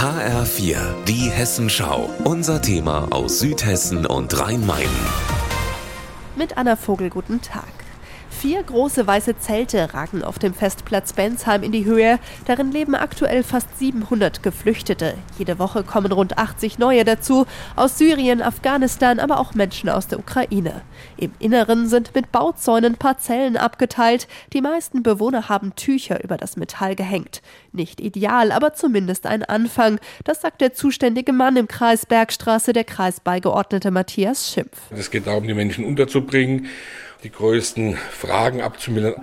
HR4, die Hessenschau. Unser Thema aus Südhessen und Rhein-Main. Mit Anna Vogel, guten Tag. Vier große weiße Zelte ragen auf dem Festplatz Bensheim in die Höhe. Darin leben aktuell fast 700 Geflüchtete. Jede Woche kommen rund 80 neue dazu. Aus Syrien, Afghanistan, aber auch Menschen aus der Ukraine. Im Inneren sind mit Bauzäunen Parzellen abgeteilt. Die meisten Bewohner haben Tücher über das Metall gehängt. Nicht ideal, aber zumindest ein Anfang. Das sagt der zuständige Mann im Kreis Bergstraße, der Kreisbeigeordnete Matthias Schimpf. Es geht darum, die Menschen unterzubringen die größten Fragen abzumildern.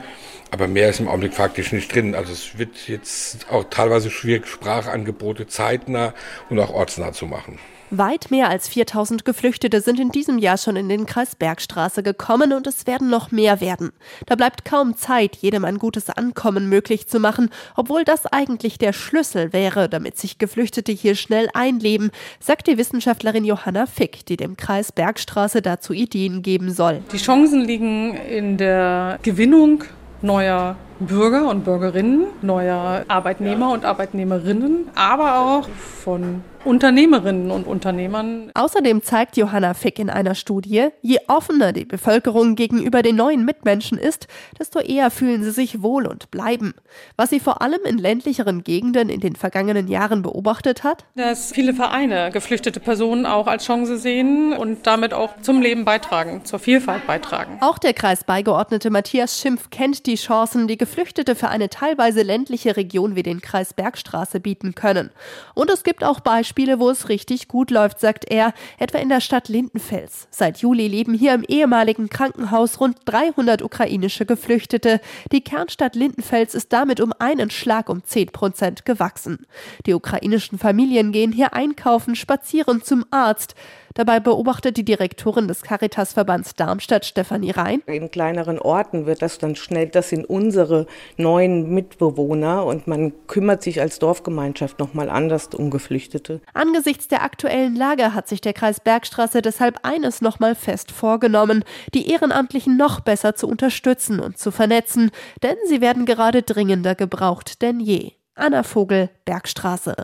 Aber mehr ist im Augenblick faktisch nicht drin. Also es wird jetzt auch teilweise schwierig, Sprachangebote zeitnah und auch ortsnah zu machen. Weit mehr als 4000 Geflüchtete sind in diesem Jahr schon in den Kreis Bergstraße gekommen und es werden noch mehr werden. Da bleibt kaum Zeit, jedem ein gutes Ankommen möglich zu machen, obwohl das eigentlich der Schlüssel wäre, damit sich Geflüchtete hier schnell einleben, sagt die Wissenschaftlerin Johanna Fick, die dem Kreis Bergstraße dazu Ideen geben soll. Die Chancen liegen in der Gewinnung neuer Bürger und Bürgerinnen, neuer Arbeitnehmer und Arbeitnehmerinnen, aber auch von Unternehmerinnen und Unternehmern. Außerdem zeigt Johanna Fick in einer Studie, je offener die Bevölkerung gegenüber den neuen Mitmenschen ist, desto eher fühlen sie sich wohl und bleiben. Was sie vor allem in ländlicheren Gegenden in den vergangenen Jahren beobachtet hat, dass viele Vereine geflüchtete Personen auch als Chance sehen und damit auch zum Leben beitragen, zur Vielfalt beitragen. Auch der Kreisbeigeordnete Matthias Schimpf kennt die Chancen, die Geflüchtete für eine teilweise ländliche Region wie den Kreis Bergstraße bieten können. Und es gibt auch Beispiele, wo es richtig gut läuft, sagt er, etwa in der Stadt Lindenfels. Seit Juli leben hier im ehemaligen Krankenhaus rund 300 ukrainische Geflüchtete. Die Kernstadt Lindenfels ist damit um einen Schlag um 10 Prozent gewachsen. Die ukrainischen Familien gehen hier einkaufen, spazieren zum Arzt. Dabei beobachtet die Direktorin des Caritasverbands Darmstadt, Stefanie Rhein. In kleineren Orten wird das dann schnell, das sind unsere neuen Mitbewohner und man kümmert sich als Dorfgemeinschaft nochmal anders um Geflüchtete. Angesichts der aktuellen Lage hat sich der Kreis Bergstraße deshalb eines nochmal fest vorgenommen, die Ehrenamtlichen noch besser zu unterstützen und zu vernetzen, denn sie werden gerade dringender gebraucht denn je. Anna Vogel, Bergstraße.